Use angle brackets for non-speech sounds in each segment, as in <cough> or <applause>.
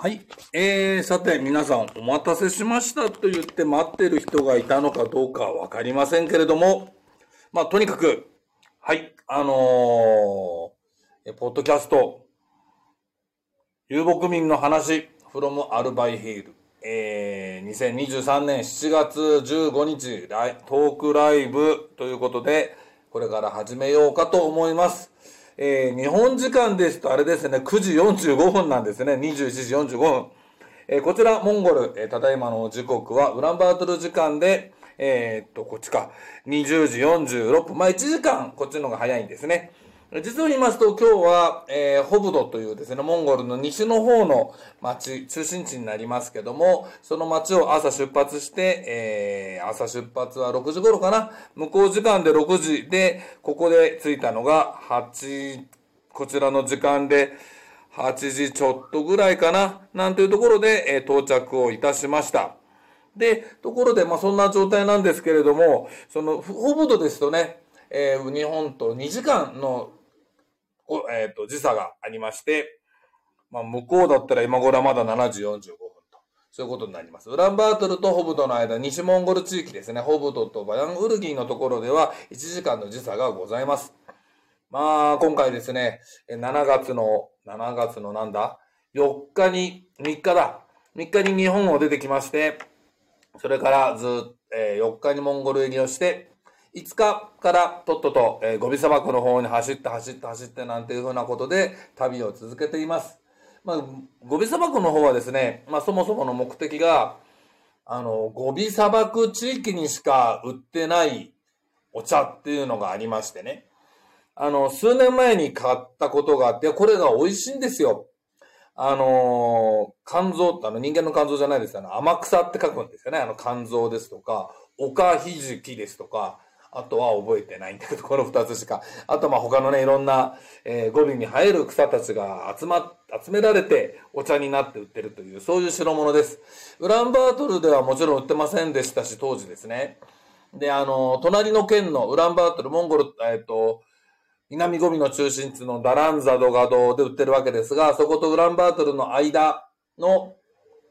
はい。えー、さて、皆さん、お待たせしましたと言って待ってる人がいたのかどうかわかりませんけれども、まあ、とにかく、はい、あのーポッドキャスト、遊牧民の話、from アルバイヒール、えー、2023年7月15日、ライトークライブということで、これから始めようかと思います。えー、日本時間ですとあれですね、9時45分なんですね、21時45分。えーこちら、モンゴル、えーただいまの時刻は、ウランバートル時間で、えーっと、こっちか、20時46分。まあ、1時間、こっちの方が早いんですね。実を言いますと、今日は、えーホブドというですね、モンゴルの西の方の町、中心地になりますけども、その町を朝出発して、えー朝出発は6時頃かな。向こう時間で6時で、ここで着いたのが8、こちらの時間で、8時ちょっとぐらいかな、なんていうところで、えー到着をいたしました。で、ところで、まあそんな状態なんですけれども、その、ホブドですとね、えー日本と2時間の、おえっ、と、時差がありまして、まあ向こうだったら今頃はまだ7時45分と。そういうことになります。ウランバートルとホブドの間、西モンゴル地域ですね、ホブドとバヤンウルギーのところでは1時間の時差がございます。まあ、今回ですね、7月の、7月のなんだ ?4 日に、3日だ。3日に日本を出てきまして、それからず、えー4日にモンゴル入りをして、5日からとっとと、えーゴビ砂漠の方に走って走って走ってなんていうふうなことで旅を続けています。まあ、ゴビ砂漠の方はですね、まあそもそもの目的が、あの、ゴビ砂漠地域にしか売ってないお茶っていうのがありましてね。あの、数年前に買ったことがあって、これが美味しいんですよ。あのー肝臓ってあの人間の肝臓じゃないですよね。天草って書くんですよね。あの肝臓ですとか、オカヒジキですとか、あとは覚えてないんだけど、この二つしか。あとまあ他のね、いろんな、えー語尾に生える草たちが集ま、集められてお茶になって売ってるという、そういう代物です。ウランバートルではもちろん売ってませんでしたし、当時ですね。で、あの、隣の県のウランバートル、モンゴル、えっ、と、南ゴビの中心地のダランザドガドで売ってるわけですが、そことウランバートルの間の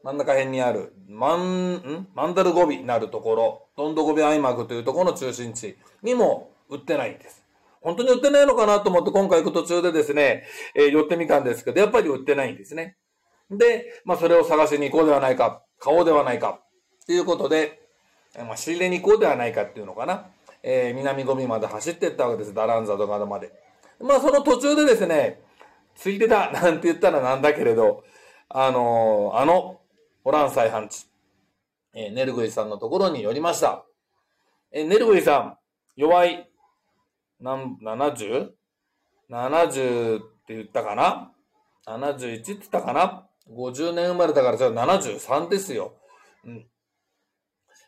真ん中辺にある、マン、ん？マンダルゴビなるところ、ドンドゴビアイマグというところの中心地にも売ってないんです。本当に売ってないのかなと思って今回行く途中でですね、えー寄ってみたんですけど、やっぱり売ってないんですね。で、まあそれを探しに行こうではないか、買おうではないか、ということで、まあ仕入れに行こうではないかっていうのかな。えー南ゴミまで走っていったわけです。ダランザドガドまで。まあその途中でですね、ついでだなんて言ったらなんだけれど、あのーあの、ホラン再販地、えーネルグイさんのところに寄りました。えーネルグイさん、弱い、なん、70?70 70って言ったかな ?71 って言ったかな ?50 年生まれだからじゃあ73ですよ。うん。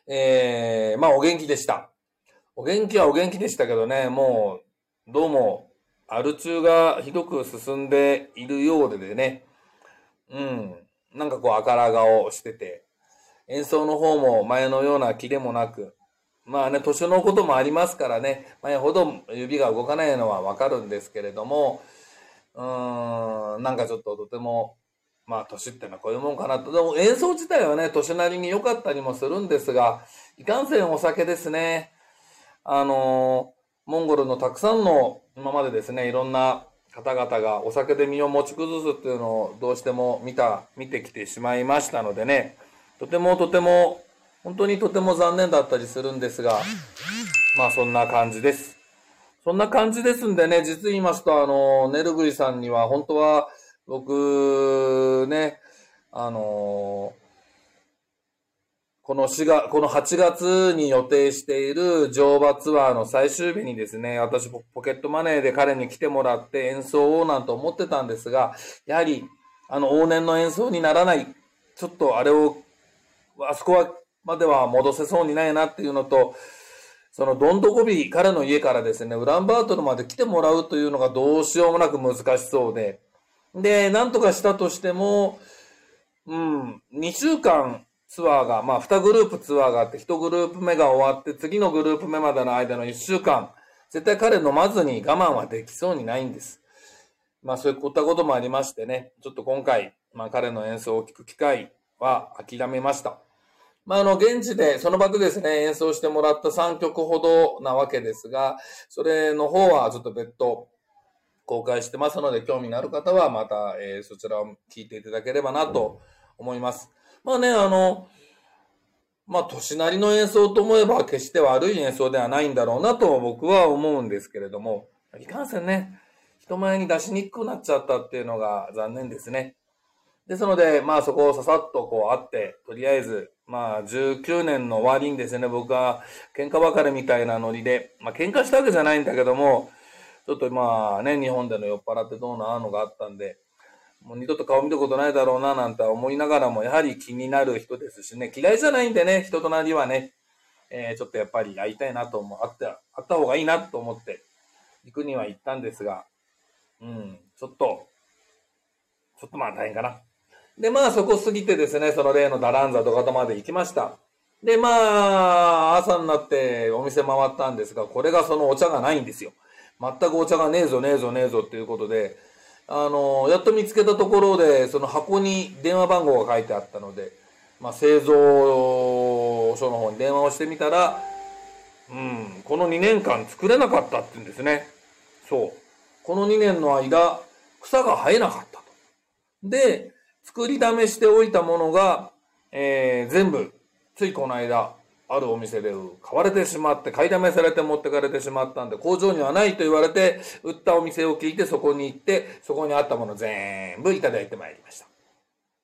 えー、まあお元気でした。お元気はお元気でしたけどね、もう、どうも、アル中がひどく進んでいるようでね、うん、なんかこう、赤ら顔をしてて、演奏の方も前のような気でもなく、まあね、年のこともありますからね、前ほど指が動かないのはわかるんですけれども、うーん、なんかちょっととても、まあ年ってのはこういうもんかなと。でも演奏自体はね、年なりに良かったりもするんですが、いかんせんお酒ですね。あのーモンゴルのたくさんの今までですね、いろんな方々がお酒で身を持ち崩すっていうのをどうしても見た、見てきてしまいましたのでね、とてもとても、本当にとても残念だったりするんですが、まあそんな感じです。そんな感じですんでね、実言いますと、あの、ネルグリさんには本当は僕、ね、あのこの4月、この8月に予定している乗馬ツアーの最終日にですね、私ポケットマネーで彼に来てもらって演奏をなんて思ってたんですが、やはり、あの、往年の演奏にならない、ちょっとあれを、あそこは、までは戻せそうにないなっていうのと、そのドンドコビ、彼の家からですね、ウランバートルまで来てもらうというのがどうしようもなく難しそうで、で、なんとかしたとしても、うん、2週間ツアーが、まあ2グループツアーがあって、1グループ目が終わって、次のグループ目までの間の1週間、絶対彼飲まずに我慢はできそうにないんです。まあそういったこともありましてね、ちょっと今回、まあ彼の演奏を聴く機会は諦めました。まあ、あの、現地で、その場でですね、演奏してもらった3曲ほどなわけですが、それの方はちょっと別途公開してますので、興味のある方はまた、えー、そちらを聴いていただければなと思います。まあね、あの、まあ、年なりの演奏と思えば決して悪い演奏ではないんだろうなと僕は思うんですけれども、いかんせんね、人前に出しにくくなっちゃったっていうのが残念ですね。ですので、まあそこをささっとこうあって、とりあえず、まあ19年の終わりにですね、僕は喧嘩別れみたいなノリで、まあ喧嘩したわけじゃないんだけども、ちょっとまあね、日本での酔っ払ってどうなのがあったんで、もう二度と顔見たことないだろうななんて思いながらも、やはり気になる人ですしね、嫌いじゃないんでね、人となりはね、えー、ちょっとやっぱり会いたいなと思う、会って、会った方がいいなと思って、行くには行ったんですが、うん、ちょっと、ちょっとまあ大変かな。で、まあそこ過ぎてですね、その例のダランザとかとまで行きました。で、まあ、朝になってお店回ったんですが、これがそのお茶がないんですよ。全くお茶がねえぞねえぞねえぞっていうことで、あの、やっと見つけたところで、その箱に電話番号が書いてあったので、まあ、製造所の方に電話をしてみたら、うん、この2年間作れなかったって言うんですね。そう。この2年の間、草が生えなかったと。で、作りだめしておいたものが、えー、全部、ついこの間、あるお店で買われてしまって、買いだめされて持ってかれてしまったんで、工場にはないと言われて、売ったお店を聞いてそこに行って、そこにあったもの全部いただいてまいりました。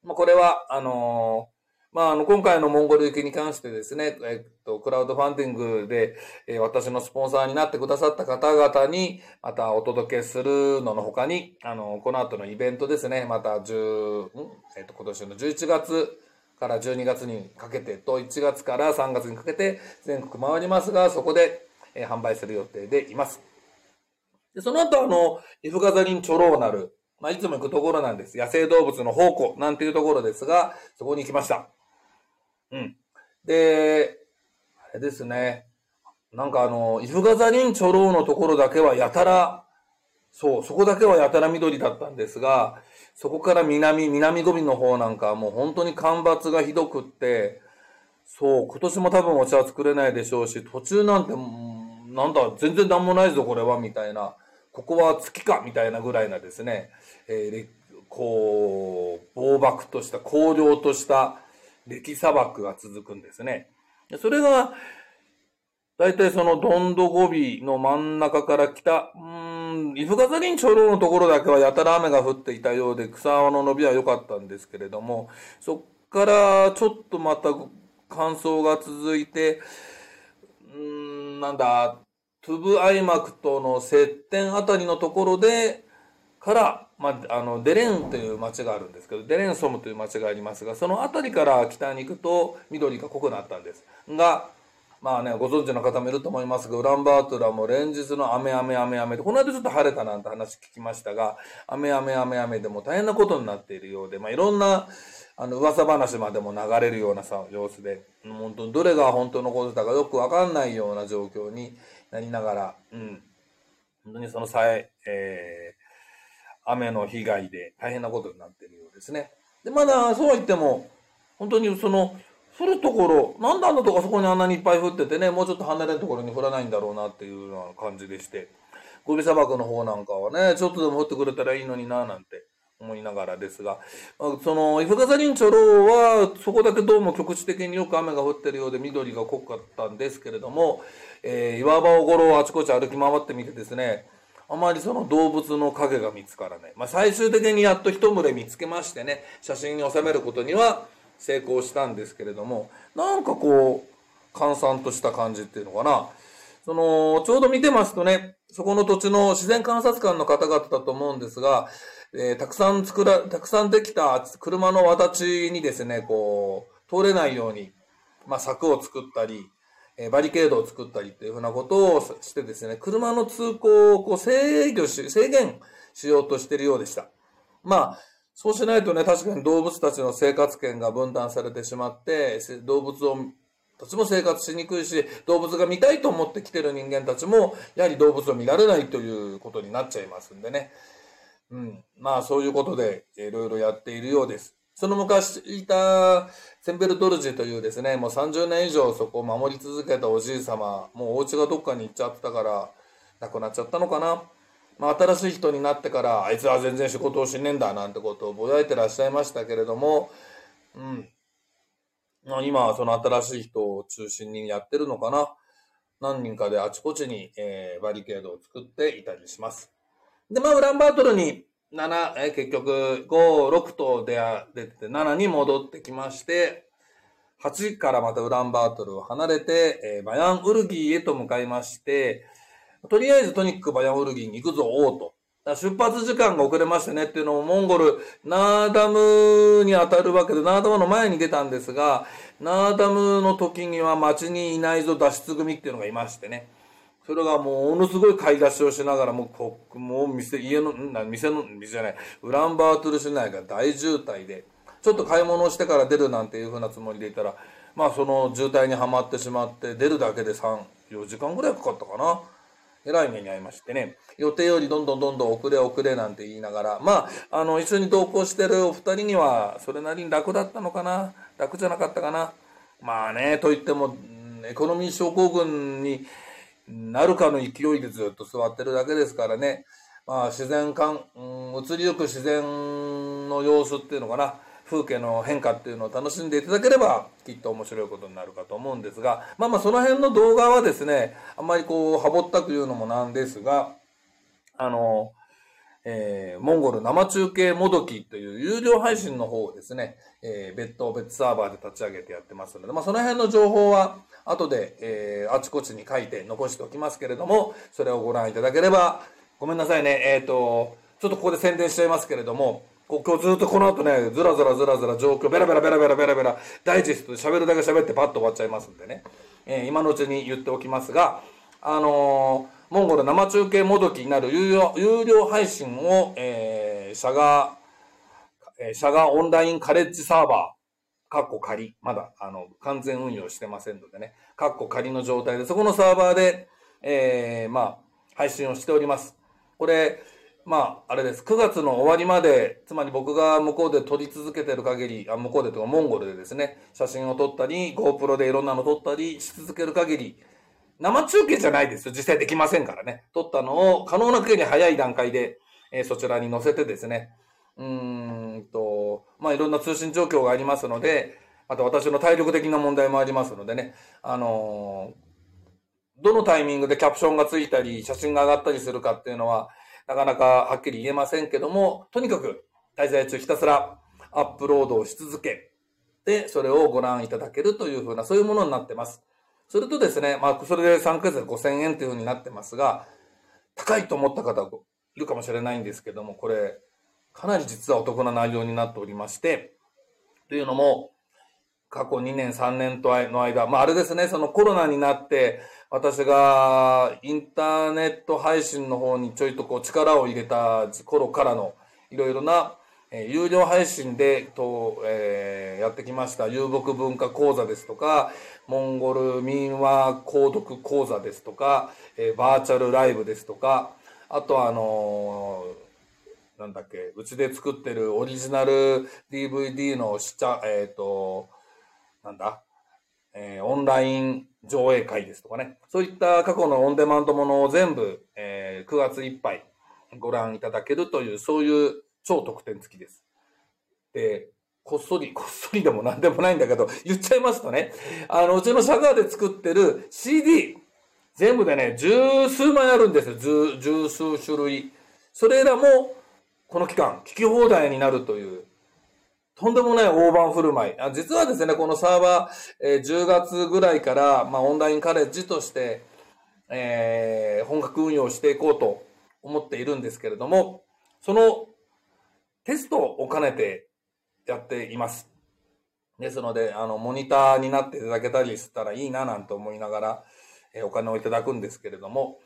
まあ、これは、あのー、まあ、あの、今回のモンゴル行きに関してですね、えっと、クラウドファンディングで、えー、私のスポンサーになってくださった方々に、またお届けするのの他に、あの、この後のイベントですね、また10、えっと、今年の11月、から12月にかけてと1月から3月にかけて全国回りますが、そこで、え販売する予定でいます。でその後、あの、イフガザリンチョローナル、まあ、いつも行くところなんです。野生動物の宝庫なんていうところですが、そこに行きました。うん。で、あれですね。なんかあの、イフガザリンチョローのところだけはやたら、そう、そこだけはやたら緑だったんですが、そこから南、南ゴビの方なんかもう本当に干ばつがひどくって、そう、今年も多分お茶は作れないでしょうし、途中なんて、なんだ、全然なんもないぞ、これは、みたいな。ここは月か、みたいなぐらいなですね、えー、こう、暴漠とした、荒涼とした歴砂漠が続くんですね。それが、大体そのドンドゴビの真ん中から北、うーん、イフガザリン長老のところだけはやたら雨が降っていたようで草の伸びは良かったんですけれども、そっからちょっとまた乾燥が続いて、うーん、なんだ、トゥブアイマクとの接点あたりのところで、から、まあ、あの、デレンという町があるんですけど、デレンソムという町がありますが、その辺りから北に行くと緑が濃くなったんです。が、まあね、ご存知の方もいると思いますが、ウランバートラも連日の雨雨雨雨で、この間ちょっと晴れたなんて話聞きましたが、雨雨雨雨でも大変なことになっているようで、まあいろんな、あの、噂話までも流れるようなさ、様子で、本当にどれが本当のことだかよくわかんないような状況になりながら、うん。本当にその際、えー、雨の被害で大変なことになっているようですね。で、まだそうは言っても、本当にその、降るところ、なんであんなとこそこにあんなにいっぱい降っててね、もうちょっと離れるところに降らないんだろうなっていうような感じでして、ゴビ砂漠の方なんかはね、ちょっとでも降ってくれたらいいのにななんて思いながらですが、その、イフガザリンチョロは、そこだけどうも局地的によく雨が降ってるようで緑が濃かったんですけれども、えー、岩場をごろあちこち歩き回ってみてですね、あまりその動物の影が見つからない。まあ、最終的にやっと一群れ見つけましてね、写真に収めることには成功したんですけれども、なんかこう、閑散とした感じっていうのかな。その、ちょうど見てますとね、そこの土地の自然観察官の方々だと思うんですが、えー、たくさん作ら、たくさんできた車のわちにですね、こう、通れないように、まあ、柵を作ったり、えー、バリケードを作ったりっていうふうなことをしてですね、車の通行をこう制御し、制限しようとしてるようでした。まあ、そうしないとね、確かに動物たちの生活圏が分断されてしまって、動物をたちも生活しにくいし、動物が見たいと思って来てる人間たちも、やはり動物を見られないということになっちゃいますんでね。うん。まあそういうことでいろいろやっているようです。その昔いたセンベルトルジというですね、もう30年以上そこを守り続けたおじい様、もうお家がどっかに行っちゃったから、亡くなっちゃったのかな。まあ新しい人になってから、あいつは全然仕事をしねえんだなんてことをぼやいてらっしゃいましたけれども、うん。今はその新しい人を中心にやってるのかな。何人かであちこちに、えー、バリケードを作っていたりします。で、まあ、ウランバートルに7、え、結局5、6と出出てて7に戻ってきまして、8からまたウランバートルを離れて、えー、バヤンウルギーへと向かいまして、とりあえずとにかくバヤンウルギーに行くぞ、おうと。出発時間が遅れましたねっていうのをモンゴル、ナーダムに当たるわけで、ナーダムの前に出たんですが、ナーダムの時には街にいないぞ脱出組っていうのがいましてね。それがもう、ものすごい買い出しをしながら、もう、こもう店、家の、な、店の、店じゃない、ウランバートル市内が大渋滞で、ちょっと買い物をしてから出るなんていうふうなつもりでいたら、まあその渋滞にはまってしまって、出るだけで3、4時間ぐらいかかったかな。えらい目に遭いましてね、予定よりどんどんどんどん遅れ遅れなんて言いながら、まあ、あの、一緒に同行してるお二人には、それなりに楽だったのかな？楽じゃなかったかな？まあね、と言っても、エコノミー症候群になるかの勢いでずっと座ってるだけですからね、まあ、自然感、うん、移りゆく自然の様子っていうのかな、風景の変化っていうのを楽しんでいただければきっと面白いことになるかと思うんですがまあまあその辺の動画はですねあんまりこうはぼったく言うのもなんですがあのえー、モンゴル生中継もどきという有料配信の方をですね、えー、別途別サーバーで立ち上げてやってますので、まあ、その辺の情報は後で、えー、あちこちに書いて残しておきますけれども、それをご覧いただければ、ごめんなさいね、えっ、ー、と、ちょっとここで宣伝しちゃいますけれども、こ今日ずっとこの後ね、ずらずらずらずら状況、ベラベラベラベラベラベラ、ダイジェストで喋るだけ喋ってパッと終わっちゃいますんでね。えー、今のうちに言っておきますが、あのー、モンゴル生中継もどきになる有料有料配信を、えー、シャガー、えー、シャガーオンラインカレッジサーバー、カッコ仮、まだ、あの、完全運用してませんのでね、カッコ仮の状態で、そこのサーバーで、えー、まあ、配信をしております。これ、まあ、あれです。9月の終わりまで、つまり僕が向こうで撮り続けてる限り、あ向こうでとかモンゴルでですね、写真を撮ったり、GoPro でいろんなの撮ったりし続ける限り、生中継じゃないですよ。実際できませんからね。撮ったのを可能な限り早い段階で、えー、そちらに載せてですね、うーんと、まあいろんな通信状況がありますので、あと私の体力的な問題もありますのでね、あのー、どのタイミングでキャプションがついたり、写真が上がったりするかっていうのは、なかなかはっきり言えませんけども、とにかく滞在中ひたすらアップロードをし続け、で、それをご覧いただけるというふうな、そういうものになってます。それとですね、まあ、それで3ヶ月で5000円というふうになってますが、高いと思った方いるかもしれないんですけども、これ、かなり実はお得な内容になっておりまして、というのも、過去2年、3年との間、まあ、あれですね、そのコロナになって、私がインターネット配信の方にちょいとこう力を入れた頃からのいろいろな、えー、有料配信でと、えー、やってきました。遊牧文化講座ですとか、モンゴル民話購読講座ですとか、えー、バーチャルライブですとか、あとあのー、なんだっけ、うちで作ってるオリジナル DVD のしちゃ、えっ、ー、と、なんだ、えー、オンライン上映会ですとかね、そういった過去のオンデマンドものを全部、えー、9月いっぱいご覧いただけるという、そういう超特典付きです。で、こっそり、こっそりでも何でもないんだけど、言っちゃいますとね、あの、うちのシャガーで作ってる CD、全部でね、十数枚あるんですよ。十、十数種類。それらも、この期間、聞き放題になるという、とんでもない大盤振る舞い。あ実はですね、このサーバー、えー、10月ぐらいから、まあ、オンラインカレッジとして、えー、本格運用していこうと思っているんですけれども、そのテストを兼ねてやっています。ですので、あの、モニターになっていただけたりしたらいいななんて思いながら、えー、お金をいただくんですけれども、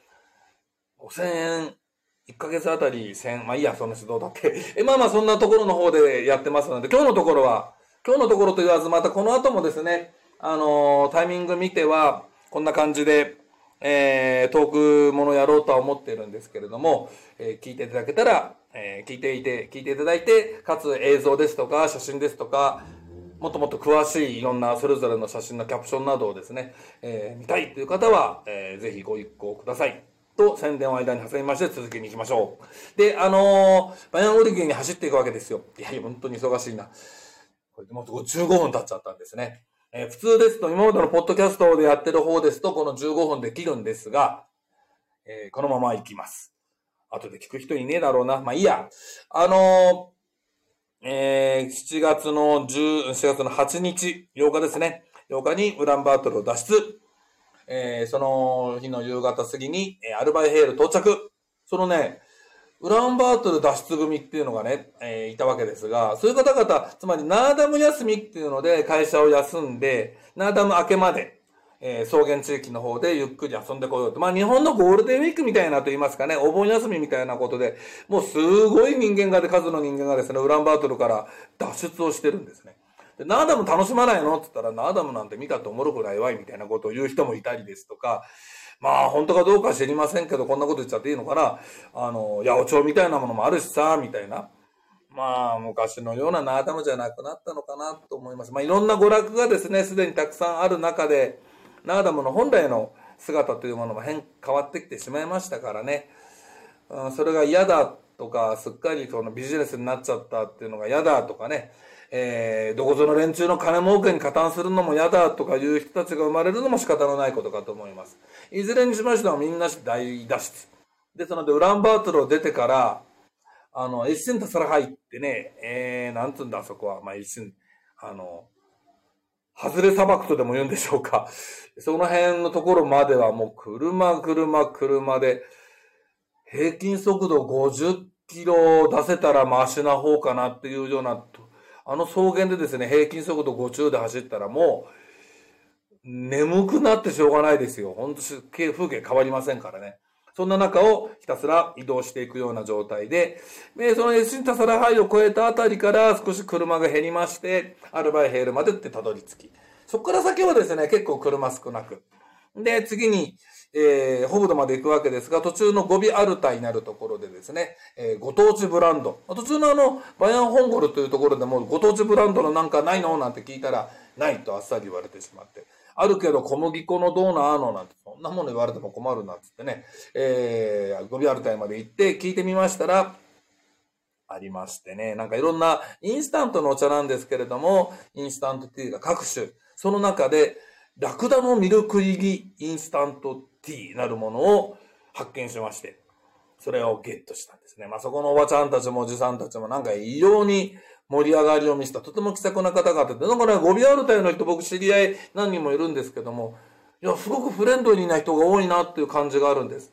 5000円1ヶ月あたり1000、まあいいや、その指導だって。<laughs> え、まあまあそんなところの方でやってますので、今日のところは、今日のところと言わず、またこの後もですね、あのー、タイミング見ては、こんな感じで、えー、トークものやろうとは思ってるんですけれども、えー、聞いていただけたら、えー、聞いていて、聞いていただいて、かつ映像ですとか、写真ですとか、もっともっと詳しいいろんなそれぞれの写真のキャプションなどをですね、えー、見たいという方は、えー、ぜひご一行ください。と宣伝を間に挟みまして続きに行きましょう。で、あのー、バヤンオリギーに走っていくわけですよ。いやいや、本当に忙しいな。これでもう15分経っちゃったんですね。えー、普通ですと、今までのポッドキャストでやってる方ですと、この15分で切るんですが、えー、このまま行きます。後で聞く人いねえだろうな。まあいいや。あのー、えー、7月の10、7月の8日、8日ですね。8日にウランバートルを脱出。えー、その日の夕方過ぎに、え、アルバイヘール到着。そのね、ウランバートル脱出組っていうのがね、えー、いたわけですが、そういう方々、つまりナーダム休みっていうので会社を休んで、ナーダム明けまで、えー、草原地域の方でゆっくり遊んでこようと。まあ日本のゴールデンウィークみたいなと言いますかね、お盆休みみたいなことで、もうすごい人間がで、数の人間がですね、ウランバートルから脱出をしてるんですね。で、ナーダム楽しまないの？って言ったら、ナーダムなんて見たとおもろくないわいみたいなことを言う人もいたりですとか、まあ、本当かどうか知りませんけど、こんなこと言っちゃっていいのかな？あの、八百長みたいなものもあるしさ、みたいな。まあ、昔のようなナーダムじゃなくなったのかなと思います。まあ、いろんな娯楽がですね、すでにたくさんある中で、ナーダムの本来の姿というものも変、変わってきてしまいましたからね。うん、それが嫌だとか、すっかりそのビジネスになっちゃったっていうのが嫌だとかね。えー、どこぞの連中の金儲けに加担するのも嫌だとかいう人たちが生まれるのも仕方のないことかと思います。いずれにしましてもみんな大脱出。ですので、ウランバートルを出てから、あの、一瞬とそら入ってね、えー、なんつうんだ、そこは。まあ、一瞬、あの、外れ砂漠とでも言うんでしょうか。その辺のところまではもう車、車、車で、平均速度50キロ出せたらマシな方かなっていうようなあの草原でですね、平均速度50で走ったらもう、眠くなってしょうがないですよ。本当風景変わりませんからね。そんな中をひたすら移動していくような状態で、で、そのエシンタサラハイを越えたあたりから少し車が減りまして、アルバイヘールまでってたどり着き。そこから先はですね、結構車少なく。で、次に、えー、ホブドまで行くわけですが、途中のゴビアルタになるところでですね、えー、ご当地ブランド。途中のあの、バヤンホンゴルというところでも、ご当地ブランドのなんかないの？なんて聞いたら、ないとあっさり言われてしまって。あるけど小麦粉のどうなの？なんて、そんなもの言われても困るなっつってね、えー、ゴビアルタイまで行って聞いてみましたら、ありましてね、なんかいろんなインスタントのお茶なんですけれども、インスタントティーが各種、その中で、ラクダのミルク入りインスタントティーなるものを発見しまして、それをゲットしたんですね。まあ、そこのおばちゃんたちもおじさんたちもなんか異様に盛り上がりを見せた、とても気さくな方々で、なんかね、ゴビアルタイの人僕知り合い何人もいるんですけども、いや、すごくフレンドリーな人が多いなっていう感じがあるんです。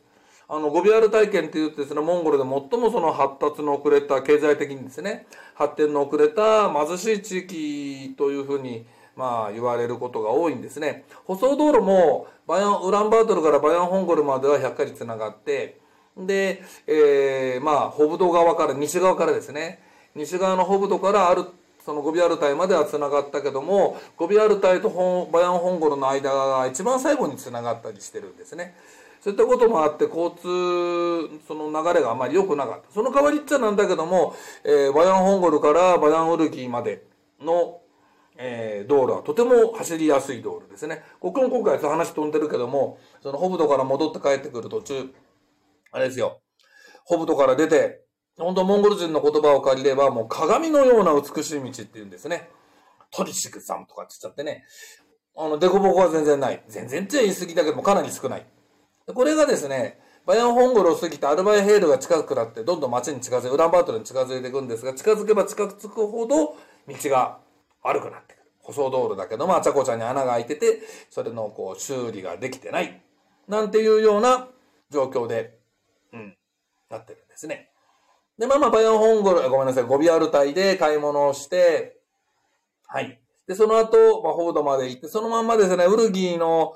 あの、ゴビアル体験って言ってですね、モンゴルで最もその発達の遅れた、経済的にですね、発展の遅れた貧しい地域というふうにまあ言われることが多いんですね。舗装道路もバヤン、ウランバートルからバヤンホンゴルまでは100回繋がって、で、えー、まあ、ホブド側から、西側からですね、西側のホブドからある、そのゴビアルタイまでは繋がったけども、ゴビアルタイとバヤンホンゴルの間が一番最後に繋がったりしてるんですね。そういったこともあって、交通、その流れがあまり良くなかった。その代わりっちゃなんだけども、えー、バヤンホンゴルからバヤンウルギーまでのえー、道路はとても走りやすい道路ですね。ここも今回話飛んでるけども、そのホブドから戻って帰ってくる途中、あれですよ。ホブドから出て、本当モンゴル人の言葉を借りれば、もう鏡のような美しい道って言うんですね。トリシクさんとかって言っちゃってね。あの、デコボコは全然ない。全然って言い過ぎだけどもかなり少ない。これがですね、バヤンホンゴルを過ぎてアルバイヘールが近くなって、どんどん街に近づいて、ウランバートルに近づいていくんですが、近づけば近づくほど道が悪くなってくる。舗装道路だけども、あちゃこちゃに穴が開いてて、それのこう修理ができてない。なんていうような状況で、うん、なってるんですね。で、まあまあ、バイオンホンゴル、ごめんなさい、ゴビアル隊で買い物をして、はい。で、その後、まあ、フォードまで行って、そのまんまですね、ウルギーの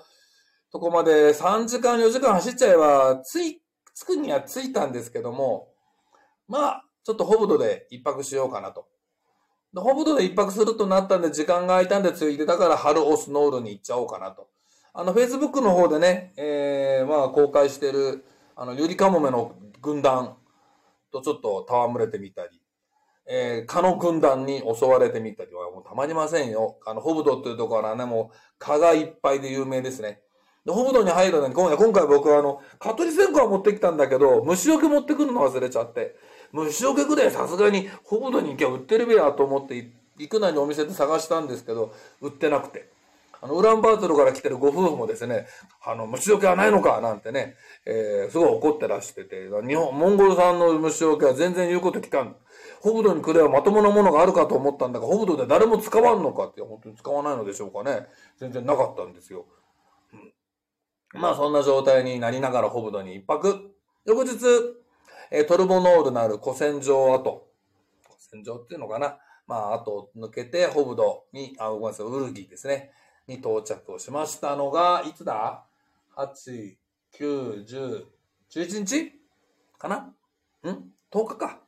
とこまで3時間、4時間走っちゃえば、つい、着くには着いたんですけども、まあ、ちょっとホブドで一泊しようかなと。ホブドで一泊するとなったんで、時間が空いたんでついて、だから春オスノールに行っちゃおうかなと。あの、Facebook の方でね、えー、まあ、公開してる、あの、ゆりかもめの軍団とちょっと戯れてみたり、えー、蚊の軍団に襲われてみたりはもうたまりませんよ。あの、ホブドっていうところはね、もう蚊がいっぱいで有名ですね。で、ホブドに入るのに、今回、僕はあの、蚊取り線香を持ってきたんだけど、虫除け持ってくるの忘れちゃって、虫除けぐらいさすがにホブドに行けば売ってるべやと思って行くなりお店で探したんですけど、売ってなくて。あの、ウランバートルから来てるご夫婦もですね、あの、虫除けはないのかなんてね、えー、すごい怒ってらしてて、日本、モンゴル産の虫除けは全然言うこと聞かん。ホブドに来ればまともなものがあるかと思ったんだが、ホブドで誰も使わんのかって、本当に使わないのでしょうかね。全然なかったんですよ。うん、まあ、そんな状態になりながらホブドに一泊。翌日、え、トルボノールなる古戦場跡。古戦場っていうのかな。まあ、後抜けて、ホブドに、あ、ごめんなさい、ウルギーですね。に到着をしましたのが、いつだ ?8、9、10、11日？かな？ん ?10 日か。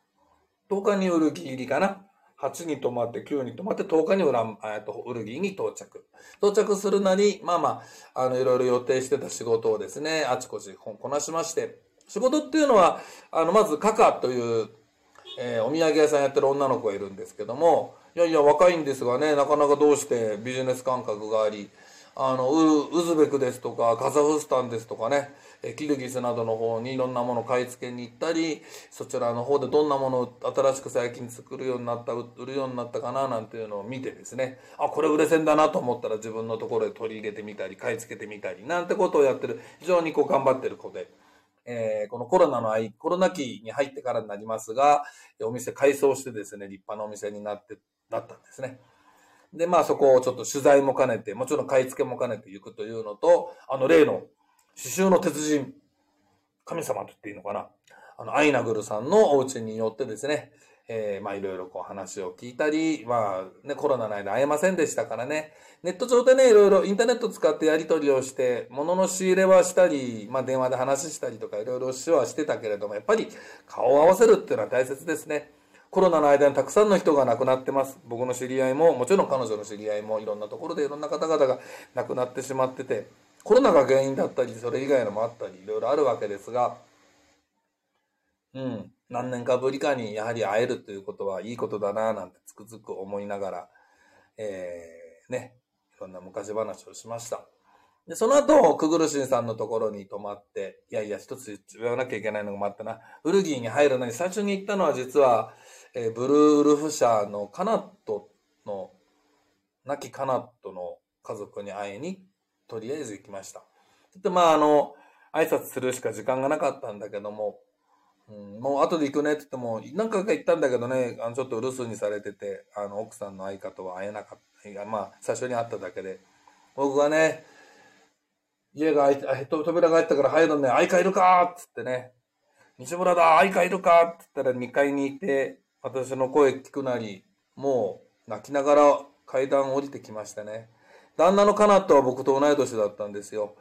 10日にウルギー入りかな。8に泊まって、9に泊まって、10日にウラン、えっと、ウルギーに到着。到着するなり、まあまあ、あの、いろいろ予定してた仕事をですね、あちこちこなしまして、仕事っていうのは、あの、まず、カカという、えー、お土産屋さんやってる女の子がいるんですけども、いやいや、若いんですがね、なかなかどうしてビジネス感覚があり、あの、ウズベクですとか、カザフスタンですとかね、キルギスなどの方にいろんなもの買い付けに行ったり、そちらの方でどんなものを新しく最近作るようになった、売るようになったかななんていうのを見てですね、あ、これ売れ線だなと思ったら自分のところで取り入れてみたり、買い付けてみたり、なんてことをやってる、非常にこう頑張ってる子で、えー、このコロナのコロナ期に入ってからになりますが、お店改装してですね、立派なお店になって、だったんですね。で、まあそこをちょっと取材も兼ねて、もちろん買い付けも兼ねて行くというのと、あの例の刺繍の鉄人、神様と言っていいのかな。あの、アイナグルさんのお家によってですね、えー、まあいろいろこう話を聞いたり、まあね、コロナの間会えませんでしたからね、ネット上でね、いろいろインターネット使ってやり取りをして、物の仕入れはしたり、まあ電話で話したりとかいろいろしはしてたけれども、やっぱり顔を合わせるっていうのは大切ですね。コロナの間にたくさんの人が亡くなってます。僕の知り合いも、もちろん彼女の知り合いもいろんなところでいろんな方々が亡くなってしまってて、コロナが原因だったり、それ以外のもあったり、いろいろあるわけですが、うん。何年かぶりかにやはり会えるということはいいことだななんてつくづく思いながら、えー、ね、いろんな昔話をしました。で、その後、クグルシンさんのところに泊まって、いやいや、一つ言わなきゃいけないのが待ったな。ウルギーに入るのに最初に行ったのは実は、えー、ブルーウルフ社のカナットの、亡きカナットの家族に会いに、とりあえず行きました。で、まあ、あの、挨拶するしか時間がなかったんだけども、うん、もう後で行くねって言っても、何回か行ったんだけどね、あの、ちょっと留守にされてて、あの、奥さんの相方は会えなかった。いや、まあ、最初に会っただけで。僕がね、家が開いて、扉が開いたから入るんで、相方いるかっつってね、西村だ、相方いるかって言ったら2階にいて、私の声聞くなり、もう泣きながら階段降りてきましたね。旦那のカナットは僕と同い年だったんですよ。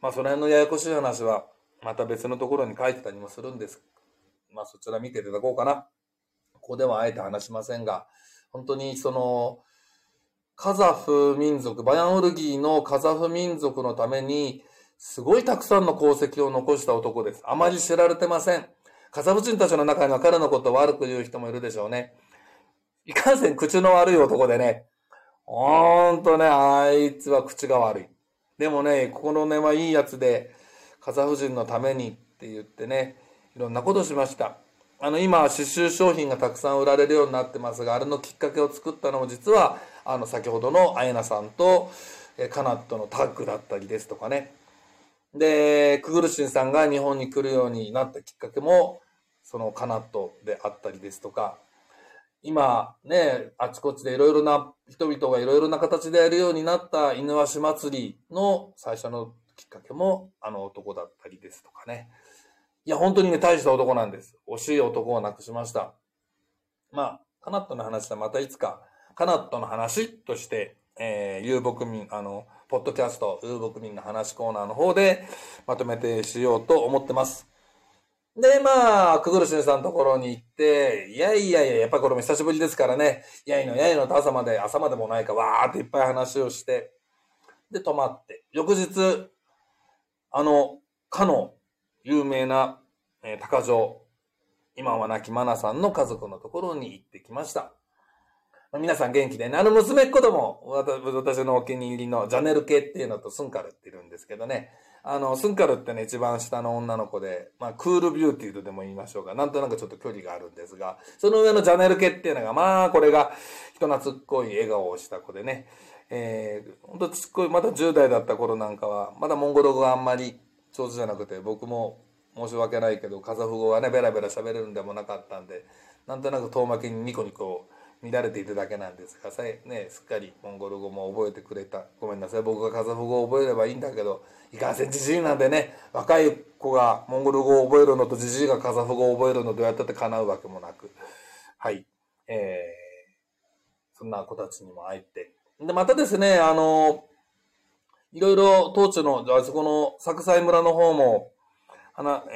まあ、その辺のややこしい話は、また別のところに書いてたりもするんですまあそちら見ていただこうかな。ここではあえて話しませんが、本当にその、カザフ民族、バヤンウルギーのカザフ民族のために、すごいたくさんの功績を残した男です。あまり知られてません。カザフ人たちの中には彼のことを悪く言う人もいるでしょうね。いかんせん口の悪い男でね、ほんとね、あいつは口が悪い。でもね、心根はいいやつで、カザフ人のためにって言ってね、いろんなことしました。あの、今、刺繍商品がたくさん売られるようになってますが、あれのきっかけを作ったのも実は、あの、先ほどのアイナさんと、えカナットのタッグだったりですとかね。で、クグルシンさんが日本に来るようになったきっかけも、そのカナットであったりですとか、今ね、あちこちでいろいろな人々がいろいろな形でやるようになった犬足祭りの最初のきっかけもあの男だったりですとかね。いや、本当にね、大した男なんです。惜しい男を亡くしました。まあ、カナットの話はまたいつか、カナットの話として、えー、遊牧民、あの、ポッドキャスト、遊牧民の話コーナーの方でまとめてしようと思ってます。で、まあ、クグルシンさんのところに行って、いやいやいや、やっぱりこれも久しぶりですからね、やいのやいのと朝まで、朝までもないか、わーっていっぱい話をして、で、泊まって、翌日、あの、かの有名な、えー高城、今は亡きマナさんの家族のところに行ってきました。皆さん元気でね、あの娘っ子とも、私のお気に入りのジャネル系っていうのとスンカルっているんですけどね、あの、スンカルってね、一番下の女の子で、まあ、クールビューティーとでも言いましょうか。なんとなくちょっと距離があるんですが、その上のジャネル系っていうのが、まあ、これが人懐っこい笑顔をした子でね、えー、ほんとちっこい、まだ10代だった頃なんかは、まだモンゴル語があんまり上手じゃなくて、僕も申し訳ないけど、カザフ語はね、ベラベラ喋れるんでもなかったんで、なんとなく遠巻きにニコニコ乱れていただけなんですが、さえね、すっかりモンゴル語も覚えてくれた。ごめんなさい、僕がカザフ語を覚えればいいんだけど、いかんせんじじいなんでね、若い子がモンゴル語を覚えるのとじじいがカザフ語を覚えるのどうやったって叶うわけもなく、はい、えー、そんな子たちにも会えて。で、またですね、あの、いろいろ当地の、あそこの作西村の方も、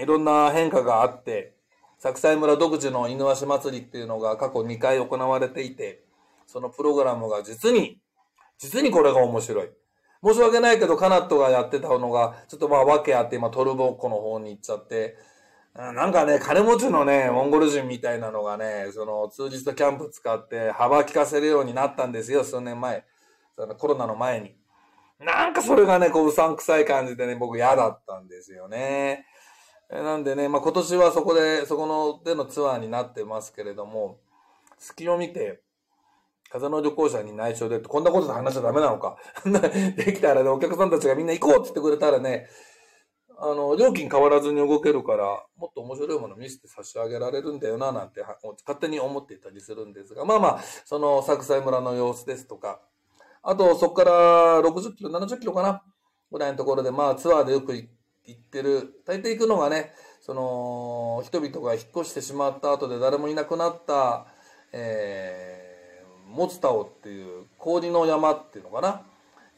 いろんな変化があって、作西村独自の犬鷲祭りっていうのが過去2回行われていて、そのプログラムが実に、実にこれが面白い。申し訳ないけど、カナットがやってたのが、ちょっとまあ訳あって今トルボッコの方に行っちゃって、なんかね、金持ちのね、モンゴル人みたいなのがね、その、通日とキャンプ使って幅利かせるようになったんですよ、数年前。コロナの前に。なんかそれがね、こう、うさんくさい感じでね、僕嫌だったんですよね。なんでね、まあ今年はそこで、そこのでのツアーになってますけれども、隙を見て、風の旅行者に内緒でって、こんなことで話しちゃダメなのか。<laughs> できたらね、お客さんたちがみんな行こうって言ってくれたらね、あの、料金変わらずに動けるから、もっと面白いもの見せて差し上げられるんだよな、なんて、勝手に思っていたりするんですが、まあまあ、その、作西村の様子ですとか、あと、そこから60キロ、70キロかなぐらいのところで、まあ、ツアーでよく行ってる、大抵行くのがね、その、人々が引っ越してしまった後で誰もいなくなった、えー、モツタオっていう氷の山っていうのかな。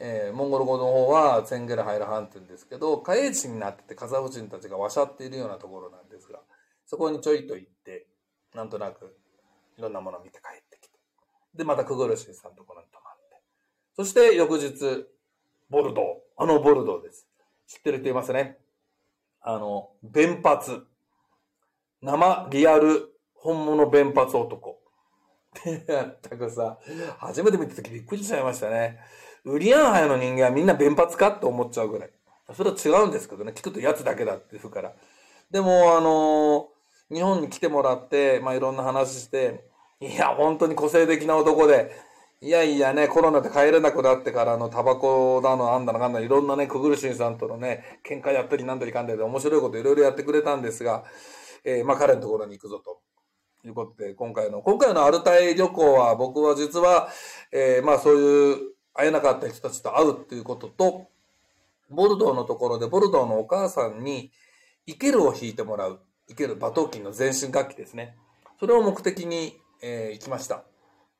えー、モンゴル語の方はツェンゲルハイラハンって言うんですけど、下営地になっててカザフ人たちがわしゃっているようなところなんですが、そこにちょいと行って、なんとなくいろんなものを見て帰ってきて。で、またクグルシンさんのところに泊まって。そして翌日、ボルドー。あのボルドーです。知ってる人いますね。あの、弁髪。生、リアル、本物弁髪男。や <laughs> ったくさ、初めて見た時びっくりしちゃいましたね。ウリアンハイの人間はみんな弁髪かって思っちゃうぐらい。それは違うんですけどね、聞くとやつだけだって言うから。でも、あのー日本に来てもらって、まあ、いろんな話して、いや、本当に個性的な男で、いやいやね、コロナで帰れなくなってからのタバコだの、あんだのかんだの、いろんなね、クグルシンさんとのね、喧嘩やったりなんだりかんだりで面白いこといろいろやってくれたんですが、えーまあ彼のところに行くぞと。いうことで、今回の、今回のアルタイ旅行は僕は実は、えーまあそういう会えなかった人たちと会うっていうことと、ボルドーのところで、ボルドーのお母さんに、イケルを弾いてもらう。イケル、馬頭琴の全身楽器ですね。それを目的に、えー行きました。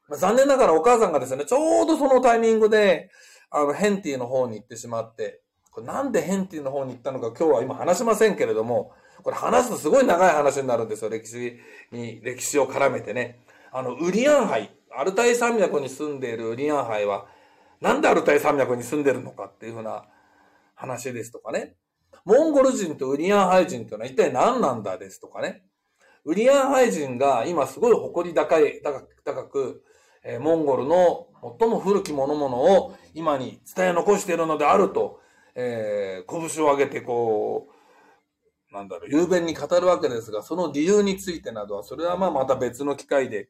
まあ残念ながらお母さんがですね、ちょうどそのタイミングで、あの、ヘンティの方に行ってしまって、これなんでヘンティの方に行ったのか今日は今話しませんけれども、これ話すとすごい長い話になるんですよ、歴史に、歴史を絡めてね。あの、ウリアンハイ、アルタイ山脈に住んでいるウリアンハイは、なんでアルタイ山脈に住んでるのかっていうふうな話ですとかね。モンゴル人とウリアンハイ人というのは一体何なんだですとかね。ウリアンハイ人が今すごい誇り高い、高く、高くえーモンゴルの最も古きものものを今に伝え残しているのであると、えー拳を上げてこう、なんだろう、雄弁に語るわけですが、その理由についてなどは、それはまあまた別の機会で、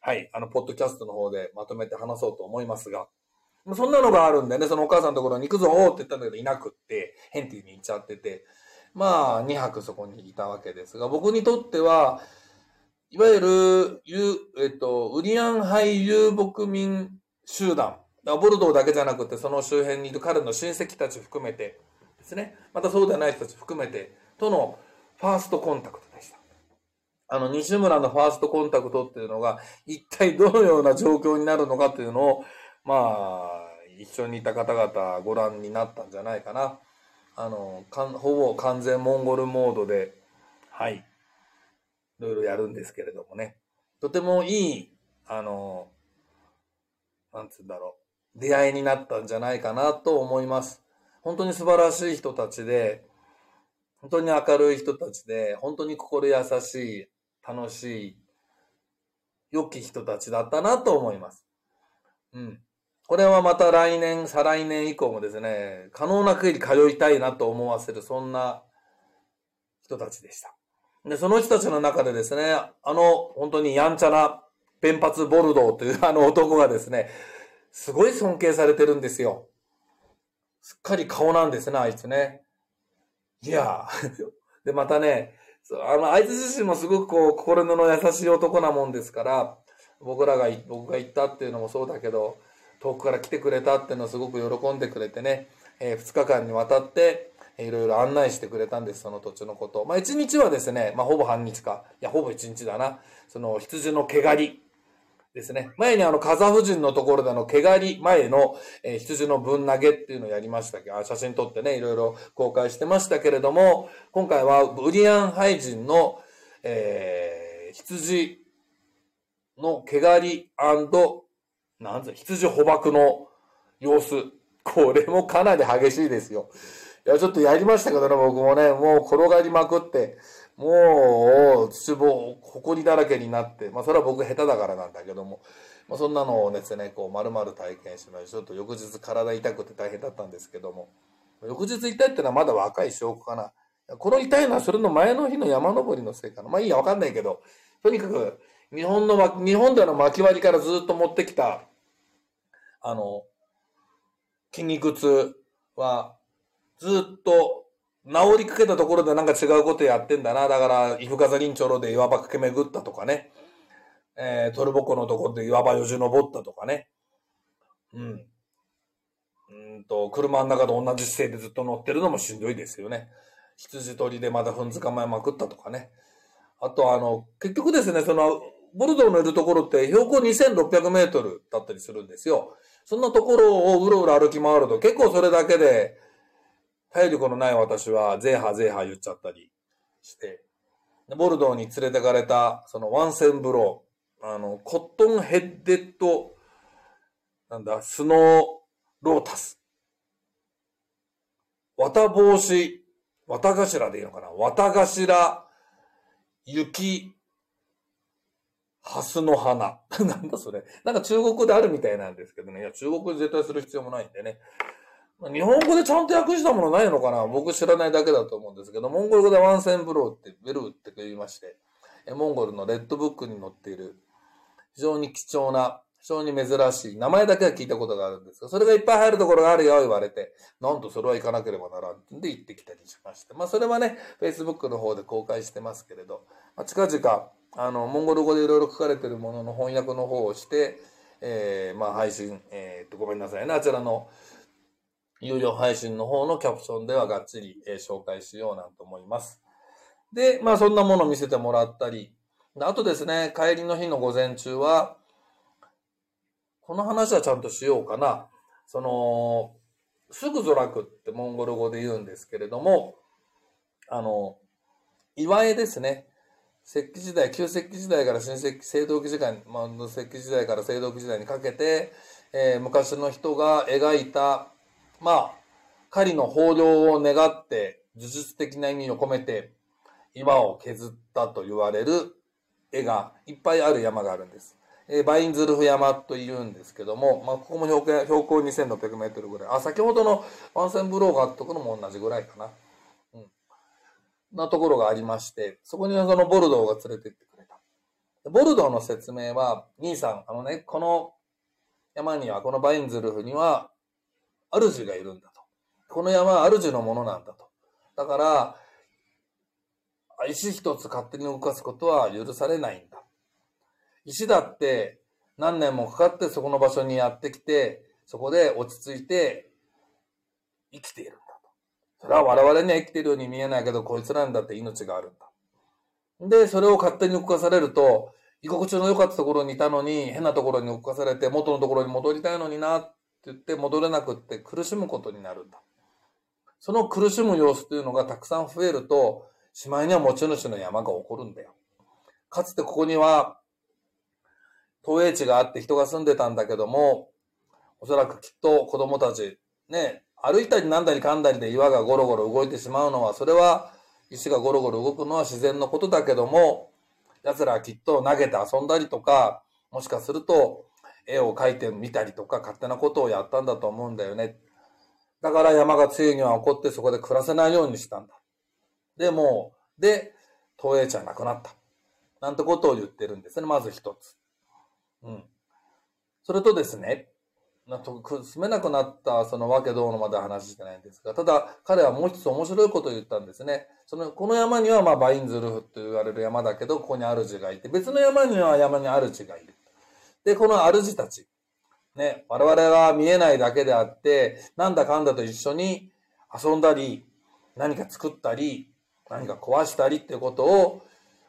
はい、あの、ポッドキャストの方でまとめて話そうと思いますが、そんなのがあるんでね、そのお母さんのところに行くぞって言ったんだけど、いなくって、ヘンティに行っちゃってて、まあ、2泊そこにいたわけですが、僕にとっては、いわゆる、ゆえっと、ウリアンハイ遊牧民集団、ボルドーだけじゃなくて、その周辺にいる彼の親戚たち含めてですね、またそうではない人たち含めて、とのファーストコンタクトでした。あの、西村のファーストコンタクトっていうのが、一体どのような状況になるのかっていうのを、まあ、一緒にいた方々ご覧になったんじゃないかな。あの、かんほぼ完全モンゴルモードで、はい、いろいろやるんですけれどもね。とてもいい、あの、なんつうんだろう。出会いになったんじゃないかなと思います。本当に素晴らしい人たちで、本当に明るい人たちで、本当に心優しい、楽しい、良き人たちだったなと思います。うん。これはまた来年、再来年以降もですね、可能な限り通いたいなと思わせる、そんな人たちでした。で、その人たちの中でですね、あの、本当にやんちゃな、ペンパツボルドーという <laughs> あの男がですね、すごい尊敬されてるんですよ。すっかり顔なんですね、あいつね。いやー <laughs> で、またね、あの、あいつ自身もすごくこう、心の優しい男なもんですから、僕らが、僕が行ったっていうのもそうだけど、遠くから来てくれたっていうのをすごく喜んでくれてね、えー、2日間にわたって、いろいろ案内してくれたんです、その土地のこと。まあ、1日はですね、まあ、ほぼ半日か、いや、ほぼ1日だな、その羊の毛刈りですね。前にあの、カザフ人のところでの毛刈り前の、えー、羊の分投げっていうのをやりましたけど、写真撮ってね、いろいろ公開してましたけれども、今回はブリアンハイ人の、えー、羊の毛刈りなんぜ、羊捕獲の様子。これもかなり激しいですよ。いや、ちょっとやりましたけどね、僕もね、もう転がりまくって、もう、土ぼ、埃だらけになって、まあ、それは僕下手だからなんだけども、まあ、そんなのをですね、こう、丸々体験しまして、ちょっと翌日体痛くて大変だったんですけども、翌日痛いってのはまだ若い証拠かな。この痛いのはそれの前の日の山登りのせいかな。まあいいや、わかんないけど、とにかく、日本の、日本での巻き割りからずっと持ってきた、あの、筋肉痛は、ずっと治りかけたところでなんか違うことやってんだな。だから、イフガザリンチョロで岩場駆け巡ったとかね。えー、トルボコのところで岩場よじ登ったとかね。うん。うんと、車の中で同じ姿勢でずっと乗ってるのもしんどいですよね。羊取りでまた踏んづかまえまくったとかね。あとあの、結局ですね、その、ボルドーのいるところって標高2600メートルだったりするんですよ。そんなところをうろうろ歩き回ると結構それだけで体力のない私は、ゼーハゼーハ言っちゃったりして、ボルドーに連れてかれた、そのワンセンブロー、あの、コットンヘッデッド、なんだ、スノーロータス。綿帽子、綿頭でいいのかな？綿頭、雪、ハスの花。<laughs> なんだそれ。なんか中国語であるみたいなんですけどね。いや、中国語で絶対する必要もないんでね。日本語でちゃんと訳したものないのかな？僕知らないだけだと思うんですけど、モンゴル語でワンセンブローって、ベルーって言いまして、モンゴルのレッドブックに載っている、非常に貴重な、非常に珍しい、名前だけは聞いたことがあるんですが、それがいっぱい入るところがあるよ、言われて、なんとそれは行かなければならんんで行ってきたりしまして。まあそれはね、Facebook の方で公開してますけれど、まあ、近々、あの、モンゴル語でいろいろ書かれているものの翻訳の方をして、えー、まあ配信、えー、っと、ごめんなさいね、あちらの、有料配信の方のキャプションではがっちり、えー、紹介しようなんて思います。で、まあそんなものを見せてもらったり、あとですね、帰りの日の午前中は、この話はちゃんとしようかな。その、すぐゾラクってモンゴル語で言うんですけれども、あの、祝いですね。石器時代、旧石器時代から新石器、青銅器時代、まあ、石器時代から青銅器時代にかけて、えー、昔の人が描いたまあ、狩りの豊漁を願って、呪術的な意味を込めて、岩を削ったと言われる絵がいっぱいある山があるんです。えー、バインズルフ山と言うんですけども、まあ、ここも標高標高2600メートルぐらい。あ、先ほどのワンセンブローがあったところも同じぐらいかな。うん。なところがありまして、そこにはそのボルドーが連れてってくれた。ボルドーの説明は、兄さん、あのね、この山には、このバインズルフには、主がいるんだと。この山は主のものなんだと。だから、石一つ勝手に動かすことは許されないんだ。石だって何年もかかってそこの場所にやってきて、そこで落ち着いて生きているんだと。それは我々には生きているように見えないけど、こいつらにだって命があるんだ。で、それを勝手に動かされると、居心地の良かったところにいたのに、変なところに動かされて、元のところに戻りたいのにな言って戻れなくって苦しむことになるんだ。その苦しむ様子というのがたくさん増えると、しまいには持ち主の山が起こるんだよ。かつてここには、東栄地があって人が住んでたんだけども、おそらくきっと子供たち、ね、歩いたりなんだりかんだりで岩がゴロゴロ動いてしまうのは、それは石がゴロゴロ動くのは自然のことだけども、奴らはきっと投げて遊んだりとか、もしかすると絵を描いてみたりとか勝手なことをやったんだと思うんだよね。だから山が梅雨には起こってそこで暮らせないようにしたんだ。で、も、で、東映ちゃんなくなった。なんてことを言ってるんですね、まず一つ。うん。それとですね、なと住めなくなったそのわけどうのまで話してないんですが、ただ彼はもう一つ面白いことを言ったんですね。その、この山にはまあバインズルフと言われる山だけど、ここに主がいて、別の山には山に主がいる。で、この主たち。ね、我々は見えないだけであって、なんだかんだと一緒に遊んだり、何か作ったり、何か壊したりっていうことを、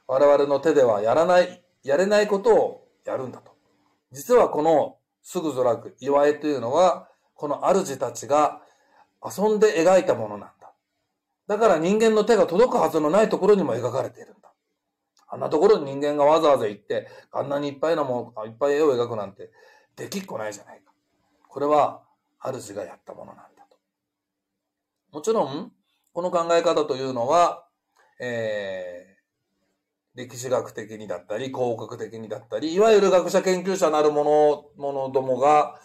我々の手ではやらない、やれないことをやるんだと。実はこのすぐぞらく岩絵というのは、この主たちが遊んで描いたものなんだ。だから人間の手が届くはずのないところにも描かれているんだ。あんなところに人間がわざわざ行って、あんなにいっぱいのもいっぱい絵を描くなんて、できっこないじゃないか。これは、主がやったものなんだと。もちろん、この考え方というのは、えー、歴史学的にだったり、広告的にだったり、いわゆる学者研究者なるもの、ものどもが、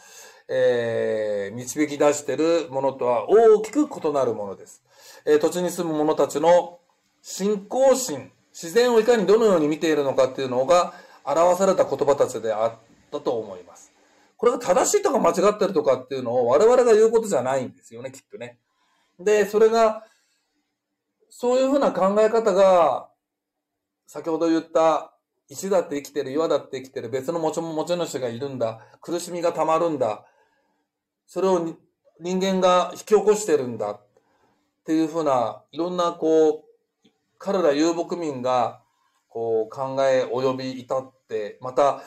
えー、導き出しているものとは大きく異なるものです。えー、土地に住む者たちの信仰心、自然をいかにどのように見ているのかっていうのが表された言葉たちであったと思います。これが正しいとか間違ってるとかっていうのを我々が言うことじゃないんですよね、きっとね。で、それが、そういうふうな考え方が、先ほど言った石だって生きてる、岩だって生きてる、別の持ち持ち主がいるんだ、苦しみがたまるんだ、それを人間が引き起こしてるんだっていうふうな、いろんなこう、彼ら遊牧民がこう考え及び至って、また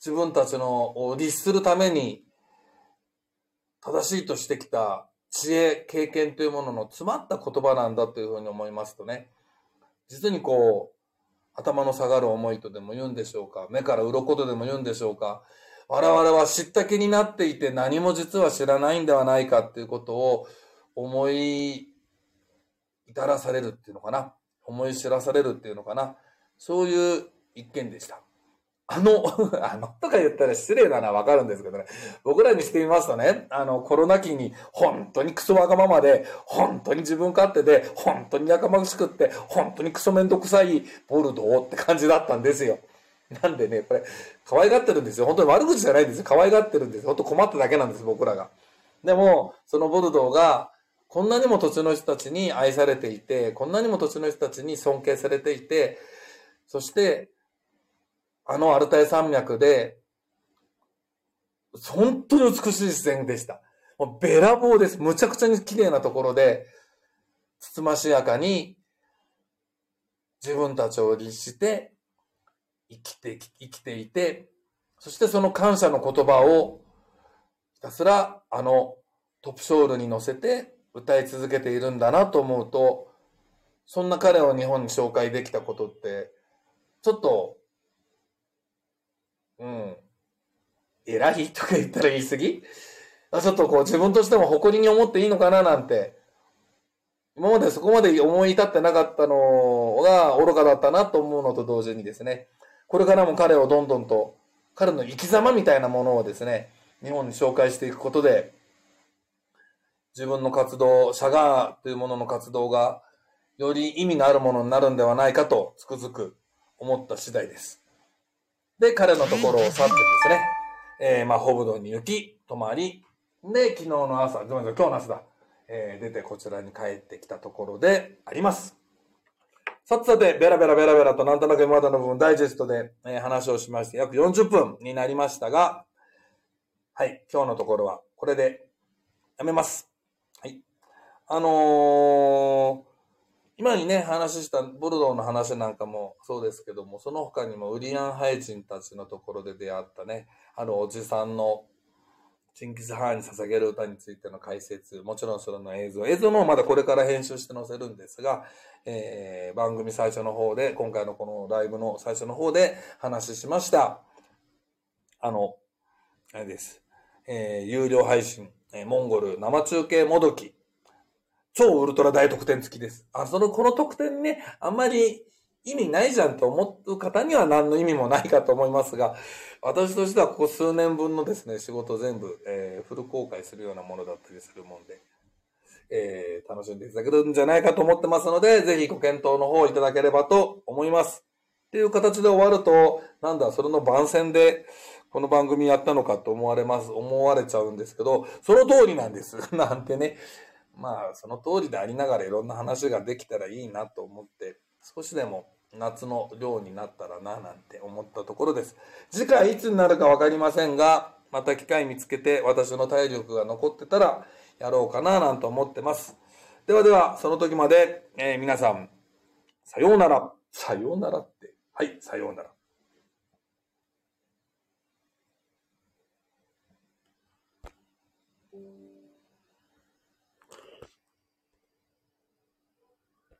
自分たちの律するために正しいとしてきた知恵、経験というものの詰まった言葉なんだというふうに思いますとね、実にこう、頭の下がる思いとでも言うんでしょうか、目から鱗とでも言うんでしょうか、我々は知った気になっていて何も実は知らないんではないかっていうことを思い至らされるっていうのかな。思い知らされるっていうのかな。そういう一件でした。あの、<laughs> あのとか言ったら失礼だな、わかるんですけどね。僕らにしてみますとね、あの、コロナ期に本当にクソわがままで、本当に自分勝手で、本当にやかましくって、本当にクソめんどくさいボルドーって感じだったんですよ。なんでね、これ、可愛がってるんですよ。本当に悪口じゃないんですよ。可愛がってるんですよ。本当困っただけなんです、僕らが。でも、そのボルドーが、こんなにも土地の人たちに愛されていて、こんなにも土地の人たちに尊敬されていて、そして、あのアルタイ山脈で、本当に美しい自然でした。もうべらぼうです。むちゃくちゃに綺麗なところで、つつましやかに自分たちを律して生きて、生きていて、そしてその感謝の言葉をひたすらあのトップショールに乗せて歌い続けているんだなと思うと、そんな彼を日本に紹介できたことって、ちょっと、うん、偉いとか言ったら言い過ぎ？ちょっとこう自分としても誇りに思っていいのかななんて、今までそこまで思い至ってなかったのが愚かだったなと思うのと同時にですね、これからも彼をどんどんと、彼の生き様みたいなものをですね、日本に紹介していくことで、自分の活動、シャガーというものの活動が、より意味のあるものになるんではないかと、つくづく思った次第です。で、彼のところを去ってですね、えー、まあ、ホブドに行き、泊まり、で、昨日の朝、ごめんなさい、今日の朝だ、えー、出てこちらに帰ってきたところであります。さてさて、ベラベラベラベラとなんとなくまだの部分、ダイジェストで、えー、話をしまして、約40分になりましたが、はい、今日のところはこれでやめます。あのー、今にね、話したボルドーの話なんかもそうですけども、その他にもウリアン・ハイチンたちのところで出会ったね、あのおじさんのチンギス・ハーンに捧げる歌についての解説、もちろんそれの映像、映像のまだこれから編集して載せるんですが、えー、番組最初の方で、今回のこのライブの最初の方で話しました。あの、あれです。えー、有料配信、えー、モンゴル生中継もどき、超ウルトラ大特典付きです。あ、その、この特典ね、あんまり意味ないじゃんと思う方には何の意味もないかと思いますが、私としてはここ数年分のですね、仕事全部、えー、フル公開するようなものだったりするもんで、えー、楽しんでいただけるんじゃないかと思ってますので、ぜひご検討の方いただければと思います。っていう形で終わると、なんだ、それの番宣で、この番組やったのかと思われます、思われちゃうんですけど、その通りなんです。<laughs> なんてね。まあ、その通りでありながらいろんな話ができたらいいなと思って、少しでも夏の量になったらな、なんて思ったところです。次回いつになるかわかりませんが、また機会見つけて私の体力が残ってたらやろうかな、なんて思ってます。ではでは、その時まで、えー、皆さん、さようなら。さようならって。はい、さようなら。